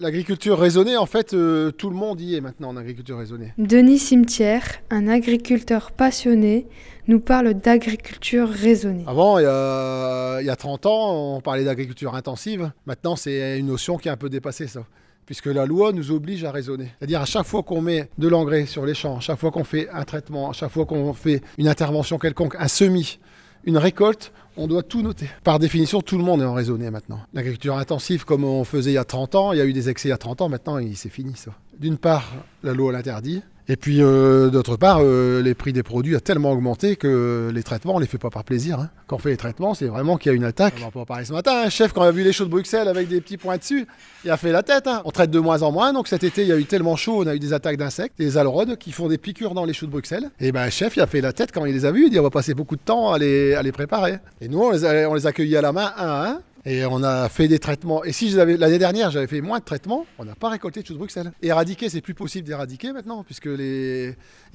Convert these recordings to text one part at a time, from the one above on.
L'agriculture raisonnée, en fait, euh, tout le monde y est maintenant en agriculture raisonnée. Denis Cimetière, un agriculteur passionné, nous parle d'agriculture raisonnée. Avant, il y, a, il y a 30 ans, on parlait d'agriculture intensive. Maintenant, c'est une notion qui est un peu dépassée, ça. Puisque la loi nous oblige à raisonner. C'est-à-dire, à chaque fois qu'on met de l'engrais sur les champs, à chaque fois qu'on fait un traitement, à chaque fois qu'on fait une intervention quelconque, un semis, une récolte, on doit tout noter. Par définition, tout le monde est en raisonné maintenant. L'agriculture intensive, comme on faisait il y a 30 ans, il y a eu des excès il y a 30 ans, maintenant c'est fini ça. D'une part, la loi l'interdit. Et puis euh, d'autre part, euh, les prix des produits ont tellement augmenté que les traitements, on les fait pas par plaisir. hein. Quand on fait les traitements, c'est vraiment qu'il y a une attaque. On va pas en parler ce matin. Un chef, quand il a vu les chaux de Bruxelles avec des petits points dessus, il a fait la tête. hein. On traite de moins en moins. Donc cet été, il y a eu tellement chaud, on a eu des attaques d'insectes, des alrodes qui font des piqûres dans les choux de Bruxelles. Et ben, chef, il a fait la tête quand il les a vus. Il dit on va passer beaucoup de temps à les, à les préparer. Et nous, on les, a, on les accueillit à la main, un à un. Et on a fait des traitements. Et si l'année dernière, j'avais fait moins de traitements, on n'a pas récolté de choux de Bruxelles. Éradiquer, c'est plus possible d'éradiquer maintenant, puisque les.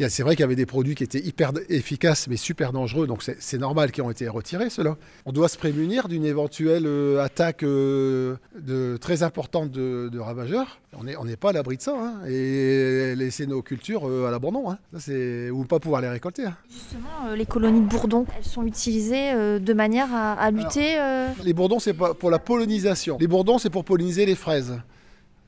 C'est vrai qu'il y avait des produits qui étaient hyper efficaces, mais super dangereux, donc c'est normal qu'ils ont été retirés, ceux-là. On doit se prémunir d'une éventuelle euh, attaque euh, de, très importante de, de ravageurs. On n'est on pas à l'abri de ça, hein, et laisser nos cultures euh, à l'abandon, hein. Ou pas pouvoir les récolter. hein. Justement, les colonies de bourdons, elles sont utilisées de manière à, à lutter. euh, Les bourdons, c'est pour la pollinisation. Les bourdons, c'est pour polliniser les fraises.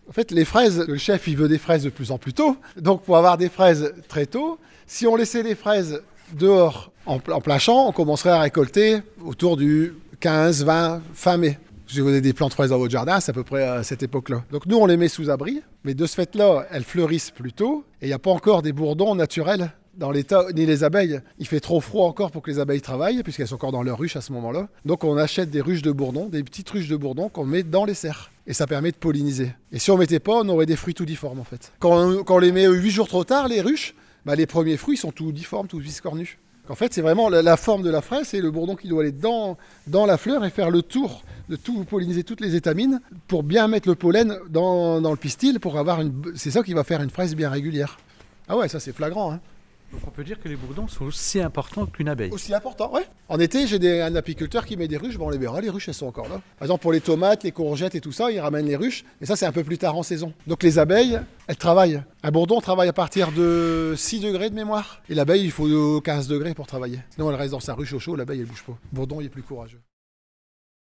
En fait, les fraises, le chef, il veut des fraises de plus en plus tôt. Donc, pour avoir des fraises très tôt, si on laissait les fraises dehors en, en plein champ, on commencerait à récolter autour du 15, 20, fin mai. Si vous avez des plantes fraises dans votre jardin, c'est à peu près à cette époque-là. Donc nous, on les met sous abri, mais de ce fait-là, elles fleurissent plus tôt, et il n'y a pas encore des bourdons naturels dans l'état, ni les abeilles. Il fait trop froid encore pour que les abeilles travaillent, puisqu'elles sont encore dans leur ruche à ce moment-là. Donc on achète des ruches de bourdons, des petites ruches de bourdons qu'on met dans les serres. Et ça permet de polliniser. Et si on mettait pas, on aurait des fruits tout difformes en fait. Quand on, quand les met 8 jours trop tard, les ruches, bah, les premiers fruits sont tout difformes, tout viscornus. En fait, c'est vraiment la, la forme de la fraise, c'est le bourdon qui doit aller dans, dans la fleur et faire le tour de tout polliniser toutes les étamines pour bien mettre le pollen dans, dans le pistil pour avoir une. C'est ça qui va faire une fraise bien régulière. Ah ouais, ça c'est flagrant. Hein. Donc on peut dire que les bourdons sont aussi importants qu'une abeille. Aussi important, ouais. En été, j'ai des- un apiculteur qui met des ruches, bon, on les verra, les ruches elles sont encore là. Par exemple, pour les tomates, les courgettes et tout ça, il ramène les ruches, mais ça c'est un peu plus tard en saison. Donc les abeilles, elles travaillent. Un bourdon travaille à partir de 6 degrés de mémoire. Et l'abeille, il faut 15 degrés pour travailler. Sinon, elle reste dans sa ruche au chaud, l'abeille elle bouge pas. Le bourdon, il est plus courageux.